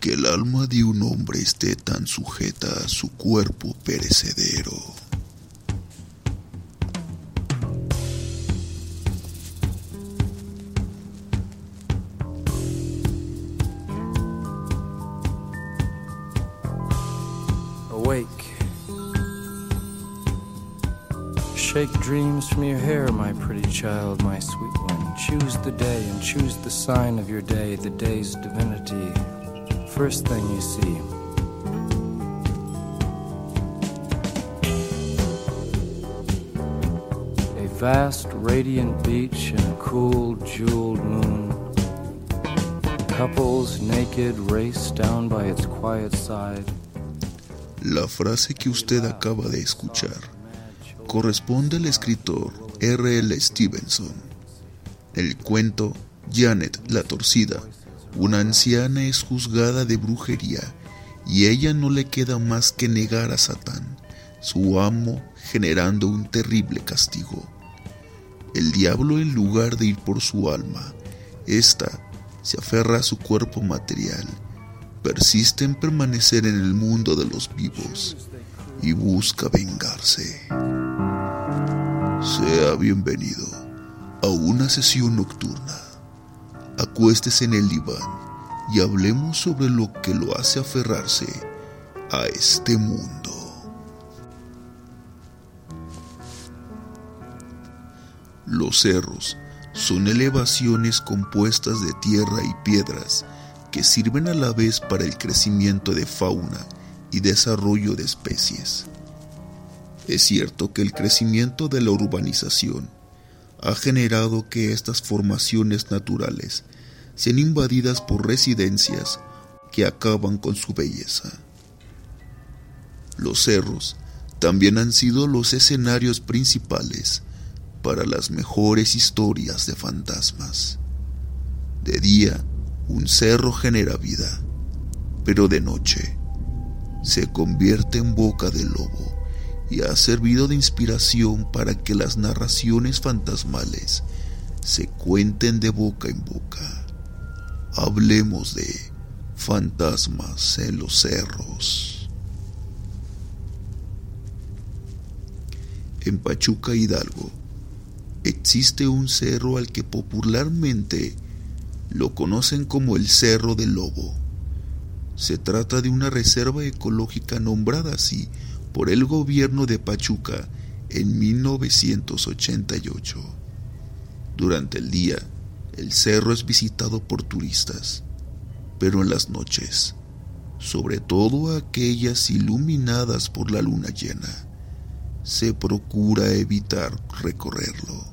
que el alma de un hombre esté tan sujeta a su cuerpo perecedero. Awake. Shake dreams from your hair, my pretty child, my sweet one. Choose the day and choose the sign of your day, the day's divinity. First thing you see. A vast, radiant beach and a cool, jeweled moon. Couples naked race down by its quiet side. La frase que usted acaba de escuchar corresponde al escritor R. L. Stevenson. El cuento Janet la Torcida. Una anciana es juzgada de brujería y ella no le queda más que negar a Satán, su amo, generando un terrible castigo. El diablo en lugar de ir por su alma, ésta se aferra a su cuerpo material, persiste en permanecer en el mundo de los vivos y busca vengarse. Sea bienvenido a una sesión nocturna. Acuéstese en el diván y hablemos sobre lo que lo hace aferrarse a este mundo. Los cerros son elevaciones compuestas de tierra y piedras que sirven a la vez para el crecimiento de fauna y desarrollo de especies. Es cierto que el crecimiento de la urbanización ha generado que estas formaciones naturales sean invadidas por residencias que acaban con su belleza. Los cerros también han sido los escenarios principales para las mejores historias de fantasmas. De día, un cerro genera vida, pero de noche se convierte en boca del lobo y ha servido de inspiración para que las narraciones fantasmales se cuenten de boca en boca. Hablemos de fantasmas en los cerros. En Pachuca Hidalgo existe un cerro al que popularmente lo conocen como el Cerro del Lobo. Se trata de una reserva ecológica nombrada así por el gobierno de Pachuca en 1988. Durante el día, el cerro es visitado por turistas, pero en las noches, sobre todo aquellas iluminadas por la luna llena, se procura evitar recorrerlo.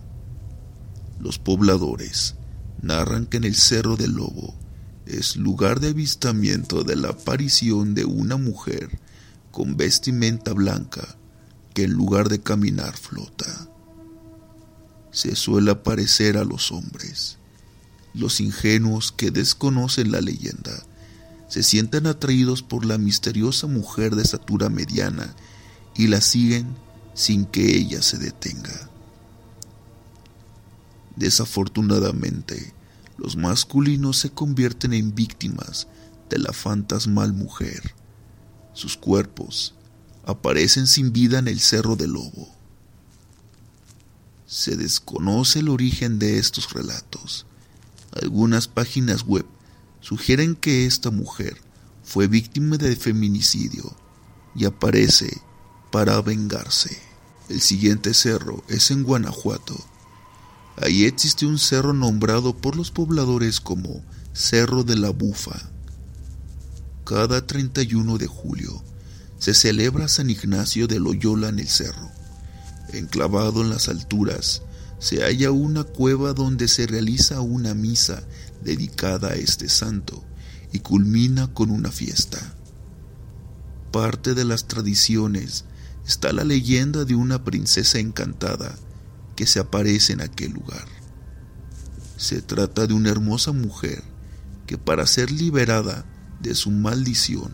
Los pobladores narran que en el Cerro del Lobo es lugar de avistamiento de la aparición de una mujer con vestimenta blanca que en lugar de caminar flota. Se suele aparecer a los hombres. Los ingenuos que desconocen la leyenda se sienten atraídos por la misteriosa mujer de estatura mediana y la siguen sin que ella se detenga. Desafortunadamente, los masculinos se convierten en víctimas de la fantasmal mujer. Sus cuerpos aparecen sin vida en el Cerro del Lobo. Se desconoce el origen de estos relatos. Algunas páginas web sugieren que esta mujer fue víctima de feminicidio y aparece para vengarse. El siguiente cerro es en Guanajuato. Ahí existe un cerro nombrado por los pobladores como Cerro de la Bufa. Cada 31 de julio se celebra San Ignacio de Loyola en el cerro. Enclavado en las alturas se halla una cueva donde se realiza una misa dedicada a este santo y culmina con una fiesta. Parte de las tradiciones está la leyenda de una princesa encantada que se aparece en aquel lugar. Se trata de una hermosa mujer que para ser liberada de su maldición,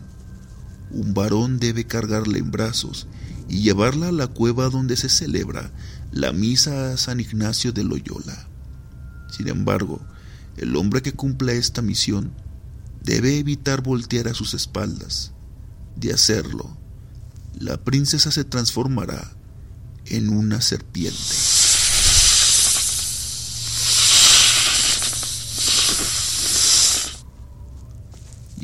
un varón debe cargarla en brazos y llevarla a la cueva donde se celebra la misa a San Ignacio de Loyola. Sin embargo, el hombre que cumpla esta misión debe evitar voltear a sus espaldas. De hacerlo, la princesa se transformará en una serpiente.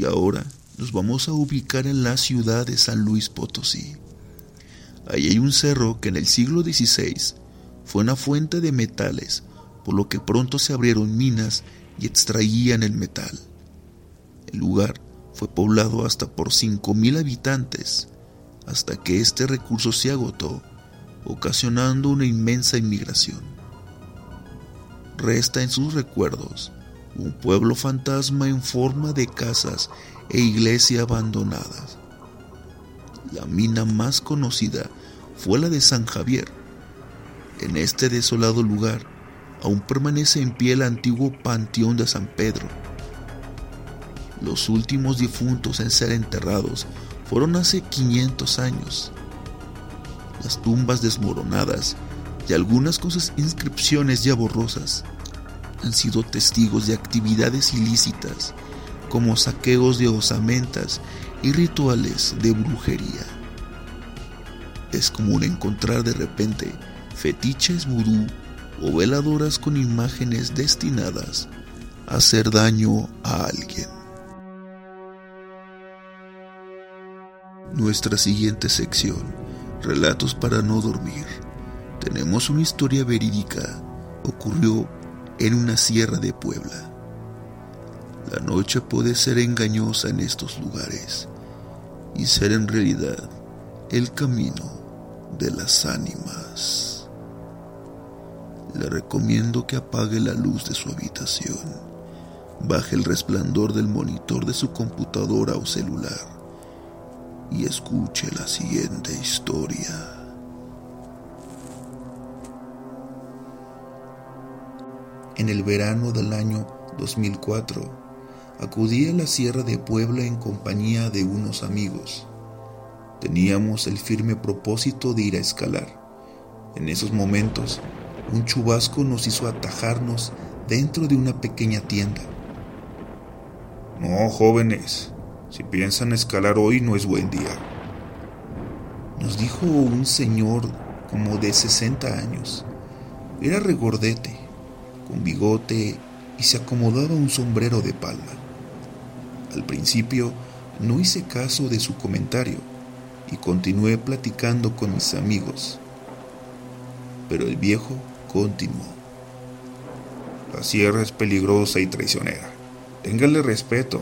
Y ahora nos vamos a ubicar en la ciudad de San Luis Potosí. Ahí hay un cerro que en el siglo XVI fue una fuente de metales, por lo que pronto se abrieron minas y extraían el metal. El lugar fue poblado hasta por 5.000 habitantes, hasta que este recurso se agotó, ocasionando una inmensa inmigración. Resta en sus recuerdos un pueblo fantasma en forma de casas e iglesia abandonadas. La mina más conocida fue la de San Javier. En este desolado lugar aún permanece en pie el antiguo panteón de San Pedro. Los últimos difuntos en ser enterrados fueron hace 500 años. Las tumbas desmoronadas y algunas con sus inscripciones ya borrosas han sido testigos de actividades ilícitas como saqueos de osamentas y rituales de brujería. Es común encontrar de repente fetiches vudú o veladoras con imágenes destinadas a hacer daño a alguien. Nuestra siguiente sección, Relatos para no dormir. Tenemos una historia verídica. Ocurrió en una sierra de Puebla. La noche puede ser engañosa en estos lugares y ser en realidad el camino de las ánimas. Le recomiendo que apague la luz de su habitación, baje el resplandor del monitor de su computadora o celular y escuche la siguiente historia. En el verano del año 2004, acudí a la Sierra de Puebla en compañía de unos amigos. Teníamos el firme propósito de ir a escalar. En esos momentos, un chubasco nos hizo atajarnos dentro de una pequeña tienda. No, jóvenes, si piensan escalar hoy no es buen día. Nos dijo un señor como de 60 años. Era regordete, con bigote y se acomodaba un sombrero de palma. Al principio no hice caso de su comentario y continué platicando con mis amigos. Pero el viejo continuó. La sierra es peligrosa y traicionera. Téngale respeto.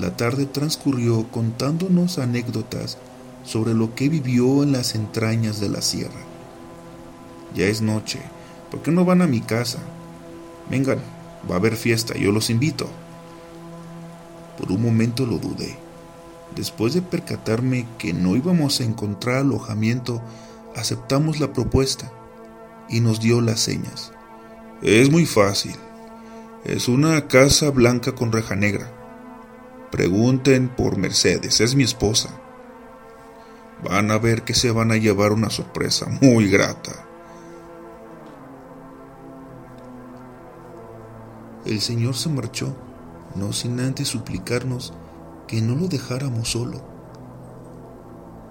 La tarde transcurrió contándonos anécdotas sobre lo que vivió en las entrañas de la sierra. Ya es noche ¿Por qué no van a mi casa? Vengan, va a haber fiesta, yo los invito. Por un momento lo dudé. Después de percatarme que no íbamos a encontrar alojamiento, aceptamos la propuesta y nos dio las señas. Es muy fácil. Es una casa blanca con reja negra. Pregunten por Mercedes, es mi esposa. Van a ver que se van a llevar una sorpresa muy grata. El Señor se marchó, no sin antes suplicarnos que no lo dejáramos solo.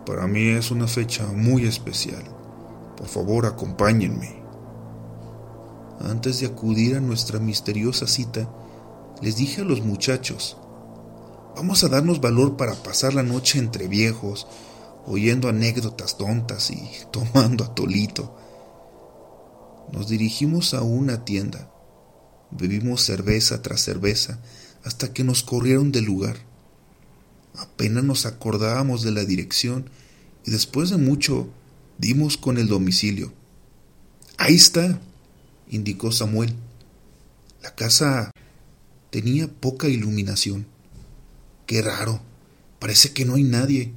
Para mí es una fecha muy especial. Por favor, acompáñenme. Antes de acudir a nuestra misteriosa cita, les dije a los muchachos, vamos a darnos valor para pasar la noche entre viejos, oyendo anécdotas tontas y tomando atolito. Nos dirigimos a una tienda. Bebimos cerveza tras cerveza hasta que nos corrieron del lugar. Apenas nos acordábamos de la dirección y después de mucho dimos con el domicilio. Ahí está, indicó Samuel. La casa tenía poca iluminación. Qué raro, parece que no hay nadie.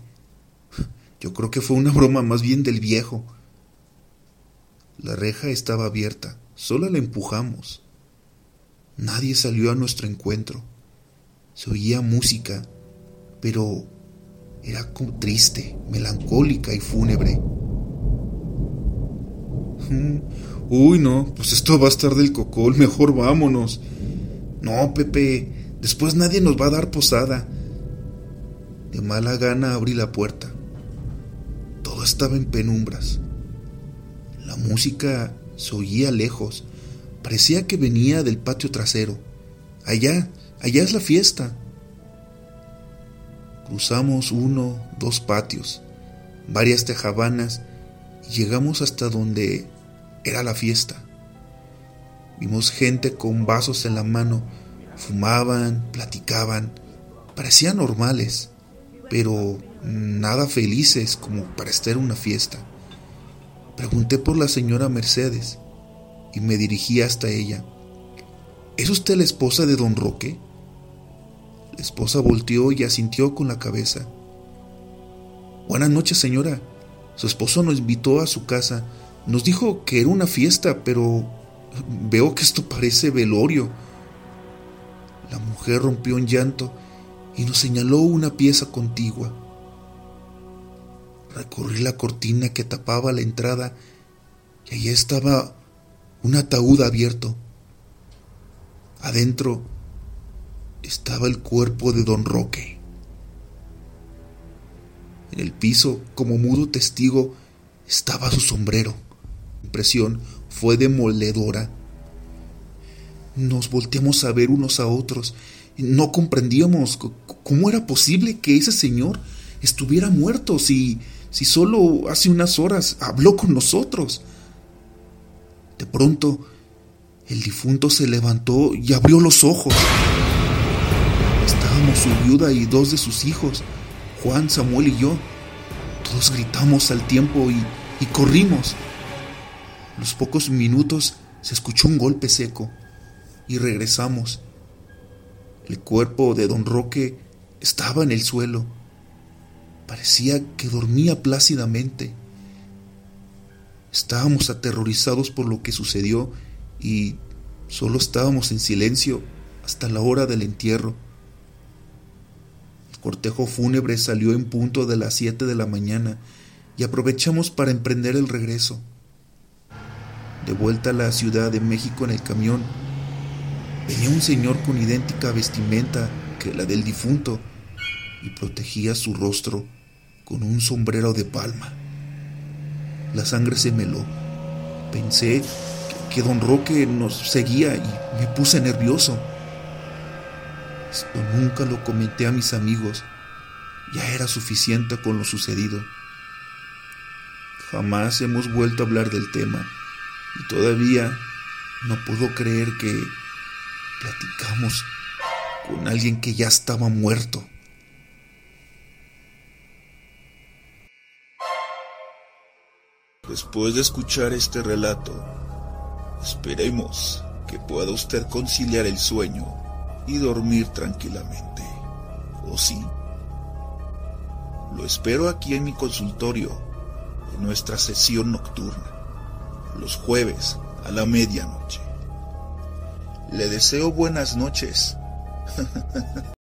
Yo creo que fue una broma más bien del viejo. La reja estaba abierta, solo la empujamos. Nadie salió a nuestro encuentro. Se oía música, pero era triste, melancólica y fúnebre. Mm, uy, no, pues esto va a estar del cocol, mejor vámonos. No, Pepe, después nadie nos va a dar posada. De mala gana abrí la puerta. Todo estaba en penumbras. La música se oía lejos. Parecía que venía del patio trasero. Allá, allá es la fiesta. Cruzamos uno, dos patios, varias tejabanas y llegamos hasta donde era la fiesta. Vimos gente con vasos en la mano, fumaban, platicaban, parecían normales, pero nada felices como para estar en una fiesta. Pregunté por la señora Mercedes y me dirigí hasta ella. ¿Es usted la esposa de don Roque? La esposa volteó y asintió con la cabeza. Buenas noches, señora. Su esposo nos invitó a su casa. Nos dijo que era una fiesta, pero veo que esto parece velorio. La mujer rompió en llanto y nos señaló una pieza contigua. Recorrí la cortina que tapaba la entrada y allí estaba un ataúd abierto. Adentro estaba el cuerpo de don Roque. En el piso, como mudo testigo, estaba su sombrero. La impresión fue demoledora. Nos volteamos a ver unos a otros. No comprendíamos cómo era posible que ese señor estuviera muerto si, si solo hace unas horas habló con nosotros. De pronto, el difunto se levantó y abrió los ojos. Estábamos su viuda y dos de sus hijos, Juan, Samuel y yo. Todos gritamos al tiempo y, corrimos. Los pocos minutos se escuchó un golpe seco y regresamos. El cuerpo de don Roque estaba en el suelo. Parecía que dormía plácidamente. Estábamos aterrorizados por lo que sucedió y solo estábamos en silencio hasta la hora del entierro. El cortejo fúnebre salió en punto de las siete de la mañana y aprovechamos para emprender el regreso. De vuelta a la Ciudad de México en el camión, venía un señor con idéntica vestimenta que la del difunto y protegía su rostro con un sombrero de palma. La sangre se meló. Pensé que, don Roque nos seguía y me puse nervioso. Esto nunca lo comenté a mis amigos. Ya era suficiente con lo sucedido. Jamás hemos vuelto a hablar del tema y todavía no puedo creer que platicamos con alguien que ya estaba muerto. Después de escuchar este relato, esperemos que pueda usted conciliar el sueño y dormir tranquilamente. ¿O sí? Lo espero aquí en mi consultorio, en nuestra sesión nocturna los jueves a la medianoche. Le deseo buenas noches.